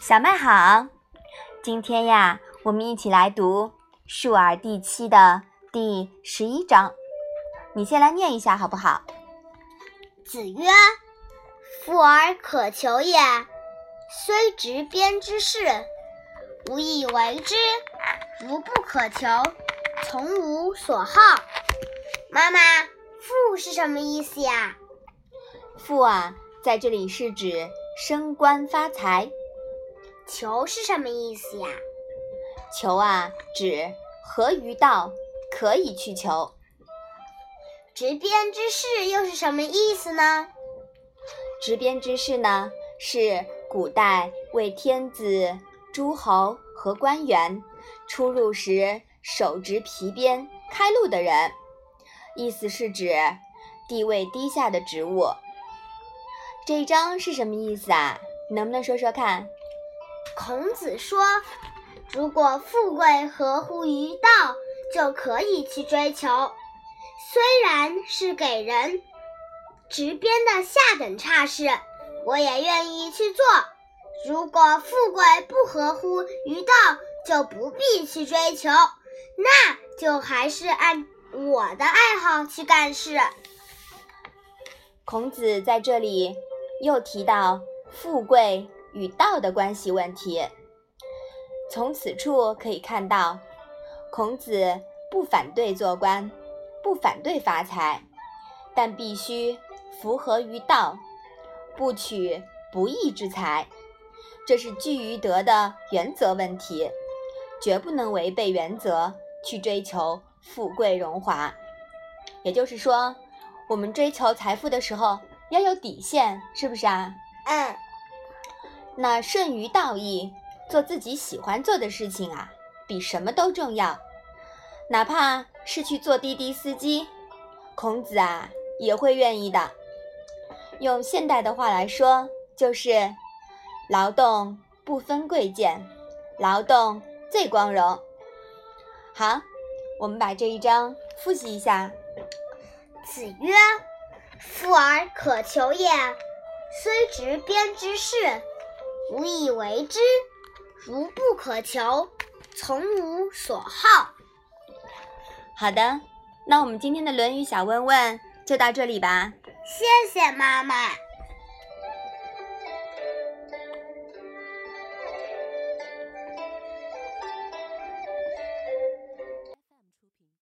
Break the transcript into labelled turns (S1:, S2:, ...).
S1: 小麦好，今天呀，我们一起来读《述而》第七的第十一章。你先来念一下好不好？
S2: 子曰：“富而可求也，虽执鞭之事，无以为之；如不可求，从无所好。”妈妈，“富”是什么意思呀？“
S1: 富”啊，在这里是指升官发财。
S2: 求是什么意思呀？
S1: 求啊，指合于道，可以去求。
S2: 执鞭之士又是什么意思呢？
S1: 执鞭之士呢，是古代为天子、诸侯和官员出入时手执皮鞭开路的人，意思是指地位低下的职务。这一章是什么意思啊？能不能说说看？
S2: 孔子说：“如果富贵合乎于道，就可以去追求。虽然是给人执鞭的下等差事，我也愿意去做。如果富贵不合乎于道，就不必去追求，那就还是按我的爱好去干事。”
S1: 孔子在这里又提到富贵。与道的关系问题，从此处可以看到，孔子不反对做官，不反对发财，但必须符合于道，不取不义之财，这是居于德的原则问题，绝不能违背原则去追求富贵荣华。也就是说，我们追求财富的时候要有底线，是不是啊？
S2: 嗯。
S1: 那顺于道义，做自己喜欢做的事情啊，比什么都重要。哪怕是去做滴滴司机，孔子啊也会愿意的。用现代的话来说，就是劳动不分贵贱，劳动最光荣。好，我们把这一章复习一下。
S2: 子曰：“富而可求也，虽执鞭之事。”无以为之，如不可求，从无所好。
S1: 好的，那我们今天的《论语》小问问就到这里吧。
S2: 谢谢妈妈。